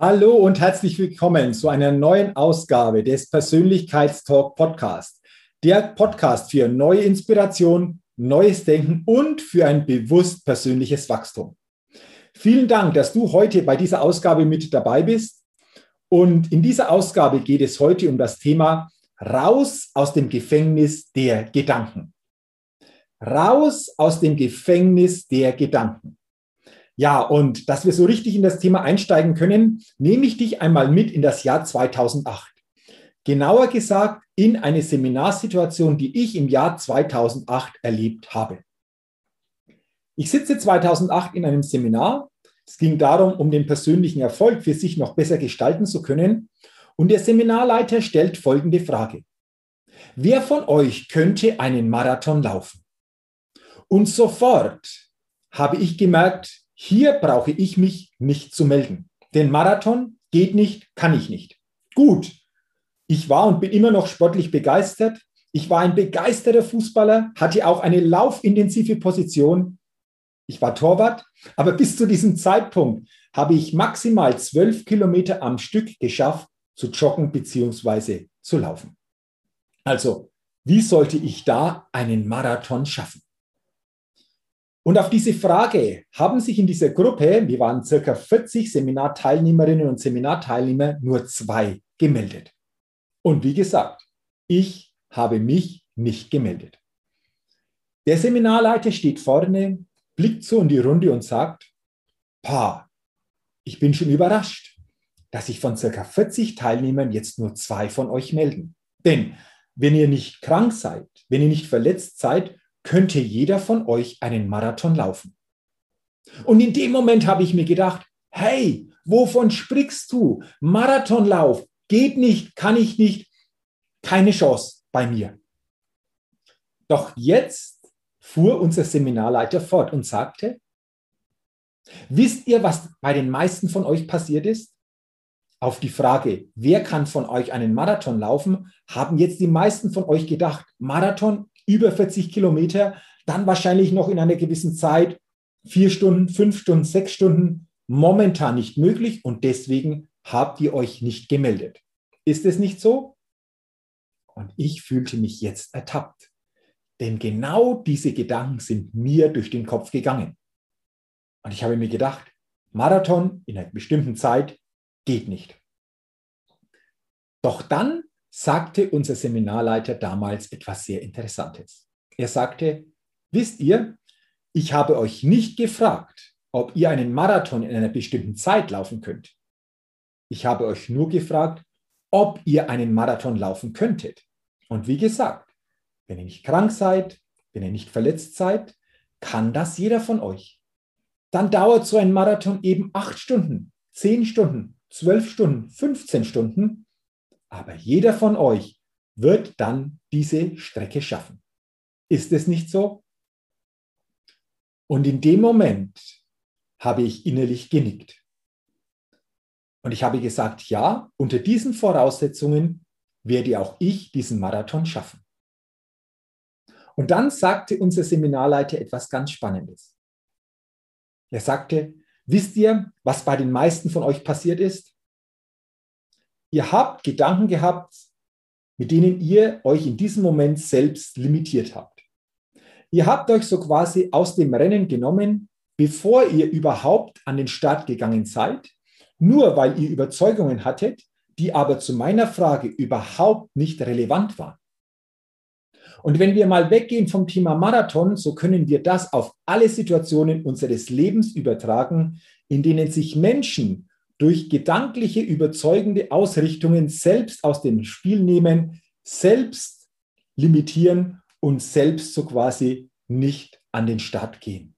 Hallo und herzlich willkommen zu einer neuen Ausgabe des Persönlichkeitstalk Podcast. Der Podcast für neue Inspiration, neues Denken und für ein bewusst persönliches Wachstum. Vielen Dank, dass du heute bei dieser Ausgabe mit dabei bist. Und in dieser Ausgabe geht es heute um das Thema Raus aus dem Gefängnis der Gedanken. Raus aus dem Gefängnis der Gedanken. Ja, und dass wir so richtig in das Thema einsteigen können, nehme ich dich einmal mit in das Jahr 2008. Genauer gesagt in eine Seminarsituation, die ich im Jahr 2008 erlebt habe. Ich sitze 2008 in einem Seminar. Es ging darum, um den persönlichen Erfolg für sich noch besser gestalten zu können. Und der Seminarleiter stellt folgende Frage. Wer von euch könnte einen Marathon laufen? Und sofort habe ich gemerkt, hier brauche ich mich nicht zu melden. Den Marathon geht nicht, kann ich nicht. Gut, ich war und bin immer noch sportlich begeistert. Ich war ein begeisterter Fußballer, hatte auch eine laufintensive Position. Ich war Torwart, aber bis zu diesem Zeitpunkt habe ich maximal zwölf Kilometer am Stück geschafft, zu joggen bzw. zu laufen. Also, wie sollte ich da einen Marathon schaffen? Und auf diese Frage haben sich in dieser Gruppe, wir waren circa 40 Seminarteilnehmerinnen und Seminarteilnehmer, nur zwei gemeldet. Und wie gesagt, ich habe mich nicht gemeldet. Der Seminarleiter steht vorne, blickt so in die Runde und sagt, Pa, ich bin schon überrascht, dass sich von circa 40 Teilnehmern jetzt nur zwei von euch melden. Denn wenn ihr nicht krank seid, wenn ihr nicht verletzt seid, könnte jeder von euch einen Marathon laufen. Und in dem Moment habe ich mir gedacht, hey, wovon sprichst du? Marathonlauf geht nicht, kann ich nicht, keine Chance bei mir. Doch jetzt fuhr unser Seminarleiter fort und sagte, wisst ihr, was bei den meisten von euch passiert ist? Auf die Frage, wer kann von euch einen Marathon laufen, haben jetzt die meisten von euch gedacht, Marathon über 40 Kilometer, dann wahrscheinlich noch in einer gewissen Zeit, vier Stunden, fünf Stunden, sechs Stunden, momentan nicht möglich und deswegen habt ihr euch nicht gemeldet. Ist es nicht so? Und ich fühlte mich jetzt ertappt. Denn genau diese Gedanken sind mir durch den Kopf gegangen. Und ich habe mir gedacht, Marathon in einer bestimmten Zeit geht nicht. Doch dann sagte unser Seminarleiter damals etwas sehr Interessantes. Er sagte, wisst ihr, ich habe euch nicht gefragt, ob ihr einen Marathon in einer bestimmten Zeit laufen könnt. Ich habe euch nur gefragt, ob ihr einen Marathon laufen könntet. Und wie gesagt, wenn ihr nicht krank seid, wenn ihr nicht verletzt seid, kann das jeder von euch. Dann dauert so ein Marathon eben acht Stunden, zehn Stunden, zwölf Stunden, 15 Stunden aber jeder von euch wird dann diese Strecke schaffen. Ist es nicht so? Und in dem Moment habe ich innerlich genickt. Und ich habe gesagt, ja, unter diesen Voraussetzungen werde auch ich diesen Marathon schaffen. Und dann sagte unser Seminarleiter etwas ganz Spannendes. Er sagte, wisst ihr, was bei den meisten von euch passiert ist? Ihr habt Gedanken gehabt, mit denen ihr euch in diesem Moment selbst limitiert habt. Ihr habt euch so quasi aus dem Rennen genommen, bevor ihr überhaupt an den Start gegangen seid, nur weil ihr Überzeugungen hattet, die aber zu meiner Frage überhaupt nicht relevant waren. Und wenn wir mal weggehen vom Thema Marathon, so können wir das auf alle Situationen unseres Lebens übertragen, in denen sich Menschen durch gedankliche, überzeugende Ausrichtungen selbst aus dem Spiel nehmen, selbst limitieren und selbst so quasi nicht an den Start gehen.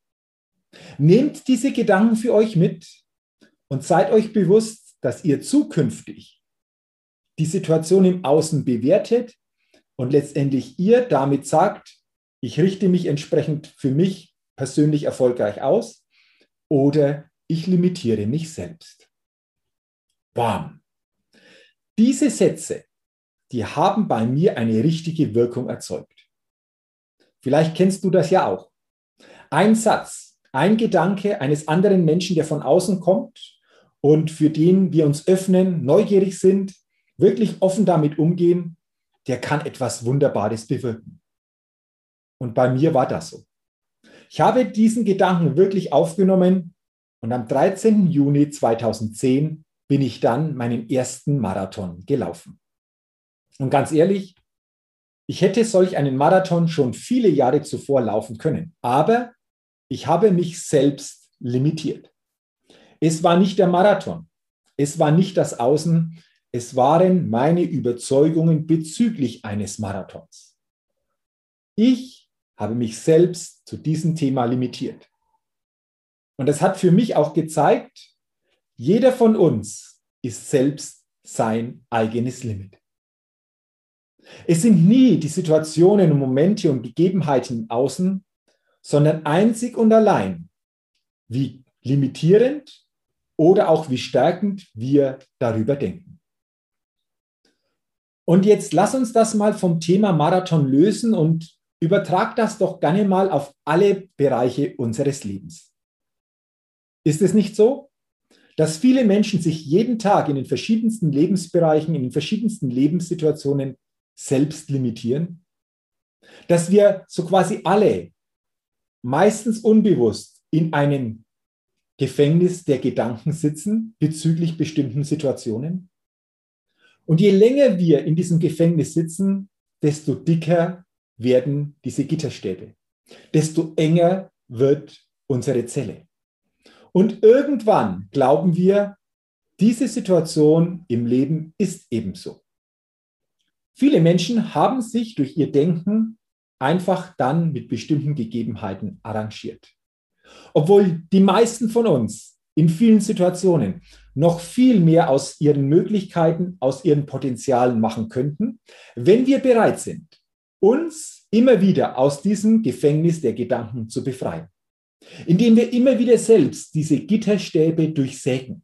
Nehmt diese Gedanken für euch mit und seid euch bewusst, dass ihr zukünftig die Situation im Außen bewertet und letztendlich ihr damit sagt, ich richte mich entsprechend für mich persönlich erfolgreich aus oder ich limitiere mich selbst. Bam. Diese Sätze, die haben bei mir eine richtige Wirkung erzeugt. Vielleicht kennst du das ja auch. Ein Satz, ein Gedanke eines anderen Menschen, der von außen kommt und für den wir uns öffnen, neugierig sind, wirklich offen damit umgehen, der kann etwas Wunderbares bewirken. Und bei mir war das so. Ich habe diesen Gedanken wirklich aufgenommen und am 13. Juni 2010 bin ich dann meinen ersten Marathon gelaufen. Und ganz ehrlich, ich hätte solch einen Marathon schon viele Jahre zuvor laufen können, aber ich habe mich selbst limitiert. Es war nicht der Marathon, es war nicht das Außen, es waren meine Überzeugungen bezüglich eines Marathons. Ich habe mich selbst zu diesem Thema limitiert. Und das hat für mich auch gezeigt, jeder von uns ist selbst sein eigenes Limit. Es sind nie die Situationen und Momente und Gegebenheiten im Außen, sondern einzig und allein, wie limitierend oder auch wie stärkend wir darüber denken. Und jetzt lass uns das mal vom Thema Marathon lösen und übertrag das doch gerne mal auf alle Bereiche unseres Lebens. Ist es nicht so, dass viele Menschen sich jeden Tag in den verschiedensten Lebensbereichen, in den verschiedensten Lebenssituationen selbst limitieren? Dass wir so quasi alle, meistens unbewusst, in einem Gefängnis der Gedanken sitzen bezüglich bestimmten Situationen? Und je länger wir in diesem Gefängnis sitzen, desto dicker werden diese Gitterstäbe, desto enger wird unsere Zelle. Und irgendwann glauben wir, diese Situation im Leben ist ebenso. Viele Menschen haben sich durch ihr Denken einfach dann mit bestimmten Gegebenheiten arrangiert. Obwohl die meisten von uns in vielen Situationen noch viel mehr aus ihren Möglichkeiten, aus ihren Potenzialen machen könnten, wenn wir bereit sind, uns immer wieder aus diesem Gefängnis der Gedanken zu befreien. Indem wir immer wieder selbst diese Gitterstäbe durchsägen,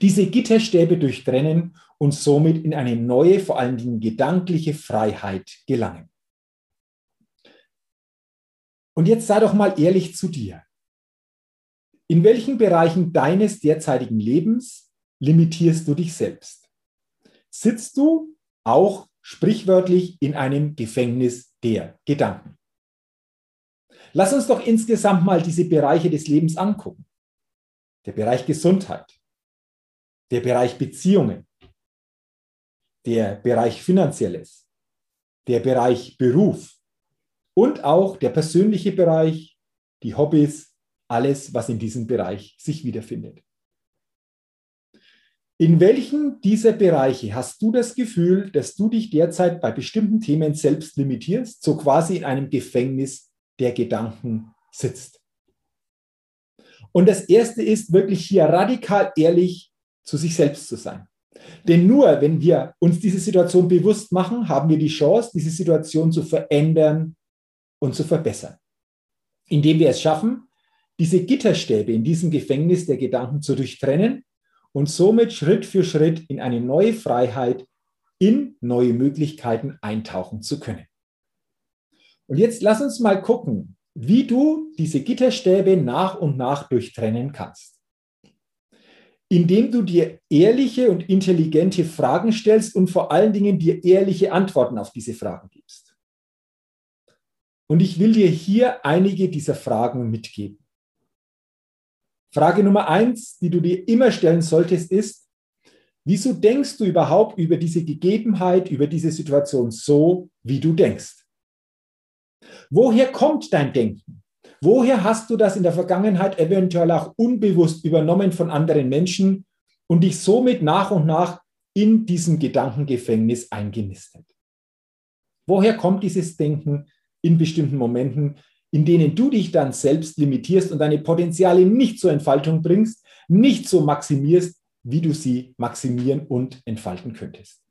diese Gitterstäbe durchtrennen und somit in eine neue, vor allen Dingen gedankliche Freiheit gelangen. Und jetzt sei doch mal ehrlich zu dir. In welchen Bereichen deines derzeitigen Lebens limitierst du dich selbst? Sitzt du auch sprichwörtlich in einem Gefängnis der Gedanken? Lass uns doch insgesamt mal diese Bereiche des Lebens angucken. Der Bereich Gesundheit, der Bereich Beziehungen, der Bereich Finanzielles, der Bereich Beruf und auch der persönliche Bereich, die Hobbys, alles, was in diesem Bereich sich wiederfindet. In welchen dieser Bereiche hast du das Gefühl, dass du dich derzeit bei bestimmten Themen selbst limitierst, so quasi in einem Gefängnis der Gedanken sitzt? Und das Erste ist wirklich hier radikal ehrlich zu sich selbst zu sein. Denn nur wenn wir uns diese Situation bewusst machen, haben wir die Chance, diese Situation zu verändern und zu verbessern. Indem wir es schaffen, diese Gitterstäbe in diesem Gefängnis der Gedanken zu durchtrennen und somit Schritt für Schritt in eine neue Freiheit, in neue Möglichkeiten eintauchen zu können. Und jetzt lass uns mal gucken, wie du diese Gitterstäbe nach und nach durchtrennen kannst indem du dir ehrliche und intelligente Fragen stellst und vor allen Dingen dir ehrliche Antworten auf diese Fragen gibst. Und ich will dir hier einige dieser Fragen mitgeben. Frage Nummer eins, die du dir immer stellen solltest, ist, wieso denkst du überhaupt über diese Gegebenheit, über diese Situation so, wie du denkst? Woher kommt dein Denken? Woher hast du das in der Vergangenheit eventuell auch unbewusst übernommen von anderen Menschen und dich somit nach und nach in diesem Gedankengefängnis eingenistet? Woher kommt dieses Denken in bestimmten Momenten, in denen du dich dann selbst limitierst und deine Potenziale nicht zur Entfaltung bringst, nicht so maximierst, wie du sie maximieren und entfalten könntest?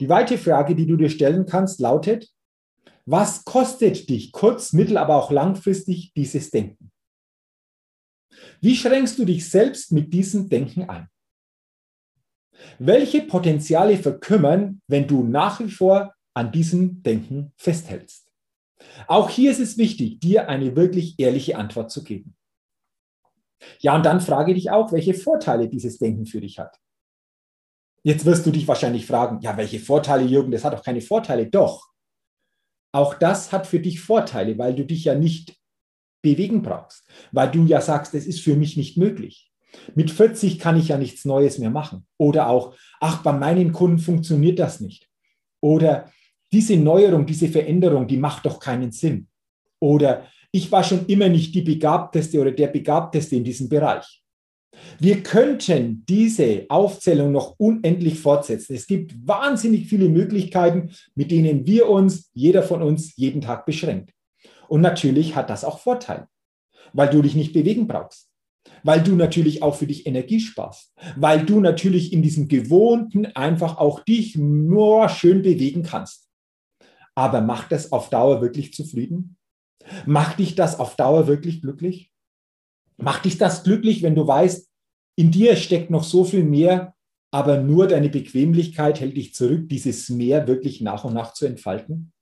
Die weitere Frage, die du dir stellen kannst, lautet, was kostet dich kurz-, mittel-, aber auch langfristig dieses Denken? Wie schränkst du dich selbst mit diesem Denken ein? Welche Potenziale verkümmern, wenn du nach wie vor an diesem Denken festhältst? Auch hier ist es wichtig, dir eine wirklich ehrliche Antwort zu geben. Ja, und dann frage dich auch, welche Vorteile dieses Denken für dich hat. Jetzt wirst du dich wahrscheinlich fragen, ja, welche Vorteile, Jürgen? Das hat doch keine Vorteile. Doch. Auch das hat für dich Vorteile, weil du dich ja nicht bewegen brauchst, weil du ja sagst, es ist für mich nicht möglich. Mit 40 kann ich ja nichts Neues mehr machen. Oder auch, ach, bei meinen Kunden funktioniert das nicht. Oder diese Neuerung, diese Veränderung, die macht doch keinen Sinn. Oder ich war schon immer nicht die Begabteste oder der Begabteste in diesem Bereich. Wir könnten diese Aufzählung noch unendlich fortsetzen. Es gibt wahnsinnig viele Möglichkeiten, mit denen wir uns, jeder von uns, jeden Tag beschränkt. Und natürlich hat das auch Vorteile, weil du dich nicht bewegen brauchst, weil du natürlich auch für dich Energie sparst, weil du natürlich in diesem Gewohnten einfach auch dich nur schön bewegen kannst. Aber macht das auf Dauer wirklich zufrieden? Macht dich das auf Dauer wirklich glücklich? Macht dich das glücklich, wenn du weißt, in dir steckt noch so viel mehr, aber nur deine Bequemlichkeit hält dich zurück, dieses Mehr wirklich nach und nach zu entfalten?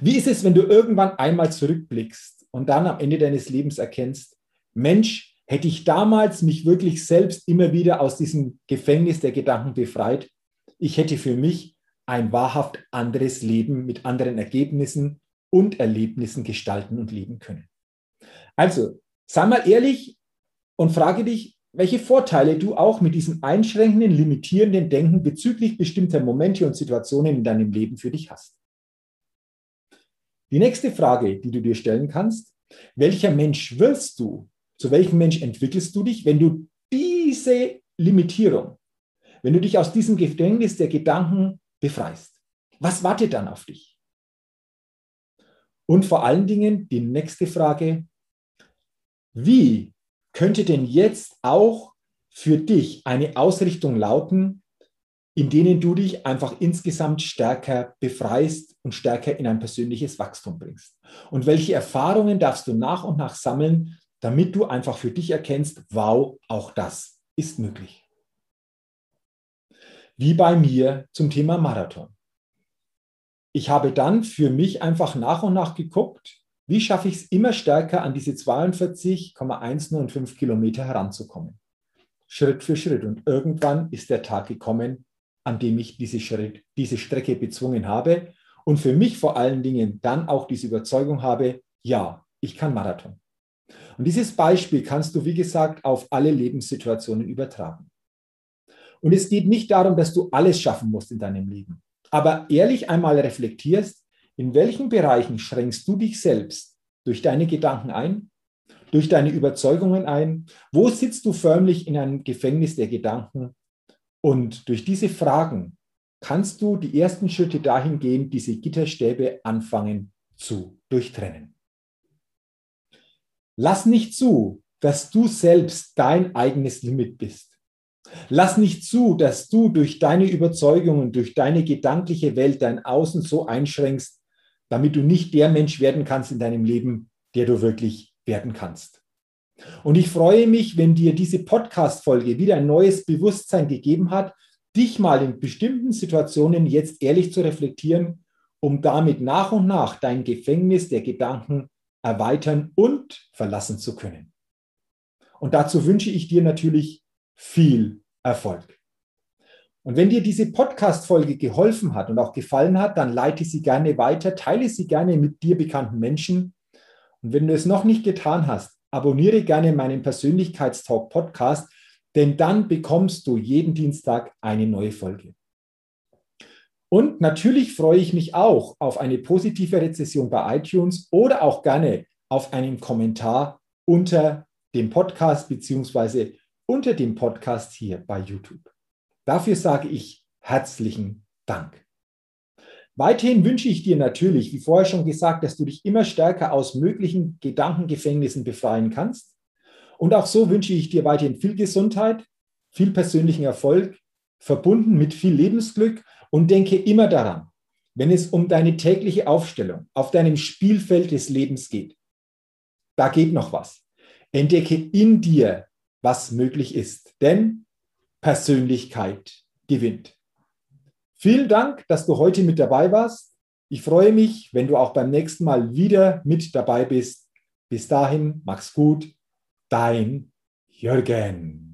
Wie ist es, wenn du irgendwann einmal zurückblickst und dann am Ende deines Lebens erkennst, Mensch, hätte ich damals mich wirklich selbst immer wieder aus diesem Gefängnis der Gedanken befreit, ich hätte für mich ein wahrhaft anderes Leben mit anderen Ergebnissen und Erlebnissen gestalten und leben können. Also, sei mal ehrlich und frage dich, welche Vorteile du auch mit diesem einschränkenden, limitierenden Denken bezüglich bestimmter Momente und Situationen in deinem Leben für dich hast. Die nächste Frage, die du dir stellen kannst, welcher Mensch wirst du? Zu welchem Mensch entwickelst du dich, wenn du diese Limitierung, wenn du dich aus diesem Gefängnis der Gedanken befreist? Was wartet dann auf dich? Und vor allen Dingen die nächste Frage, wie könnte denn jetzt auch für dich eine Ausrichtung lauten, in denen du dich einfach insgesamt stärker befreist und stärker in ein persönliches Wachstum bringst. Und welche Erfahrungen darfst du nach und nach sammeln, damit du einfach für dich erkennst, wow, auch das ist möglich. Wie bei mir zum Thema Marathon. Ich habe dann für mich einfach nach und nach geguckt, wie schaffe ich es immer stärker an diese 42,105 Kilometer heranzukommen. Schritt für Schritt. Und irgendwann ist der Tag gekommen, an dem ich diese, Schritt, diese Strecke bezwungen habe und für mich vor allen Dingen dann auch diese Überzeugung habe, ja, ich kann Marathon. Und dieses Beispiel kannst du, wie gesagt, auf alle Lebenssituationen übertragen. Und es geht nicht darum, dass du alles schaffen musst in deinem Leben, aber ehrlich einmal reflektierst, in welchen Bereichen schränkst du dich selbst durch deine Gedanken ein, durch deine Überzeugungen ein? Wo sitzt du förmlich in einem Gefängnis der Gedanken und durch diese Fragen kannst du die ersten Schritte dahin gehen, diese Gitterstäbe anfangen zu durchtrennen. Lass nicht zu, dass du selbst dein eigenes Limit bist. Lass nicht zu, dass du durch deine Überzeugungen, durch deine gedankliche Welt dein Außen so einschränkst, damit du nicht der Mensch werden kannst in deinem Leben, der du wirklich werden kannst. Und ich freue mich, wenn dir diese Podcast-Folge wieder ein neues Bewusstsein gegeben hat, dich mal in bestimmten Situationen jetzt ehrlich zu reflektieren, um damit nach und nach dein Gefängnis der Gedanken erweitern und verlassen zu können. Und dazu wünsche ich dir natürlich viel Erfolg. Und wenn dir diese Podcast-Folge geholfen hat und auch gefallen hat, dann leite sie gerne weiter, teile sie gerne mit dir bekannten Menschen. Und wenn du es noch nicht getan hast, abonniere gerne meinen Persönlichkeitstalk Podcast, denn dann bekommst du jeden Dienstag eine neue Folge. Und natürlich freue ich mich auch auf eine positive Rezession bei iTunes oder auch gerne auf einen Kommentar unter dem Podcast beziehungsweise unter dem Podcast hier bei YouTube. Dafür sage ich herzlichen Dank. Weiterhin wünsche ich dir natürlich, wie vorher schon gesagt, dass du dich immer stärker aus möglichen Gedankengefängnissen befreien kannst. Und auch so wünsche ich dir weiterhin viel Gesundheit, viel persönlichen Erfolg, verbunden mit viel Lebensglück und denke immer daran, wenn es um deine tägliche Aufstellung auf deinem Spielfeld des Lebens geht, da geht noch was. Entdecke in dir, was möglich ist, denn Persönlichkeit gewinnt. Vielen Dank, dass du heute mit dabei warst. Ich freue mich, wenn du auch beim nächsten Mal wieder mit dabei bist. Bis dahin, mach's gut dein Jürgen.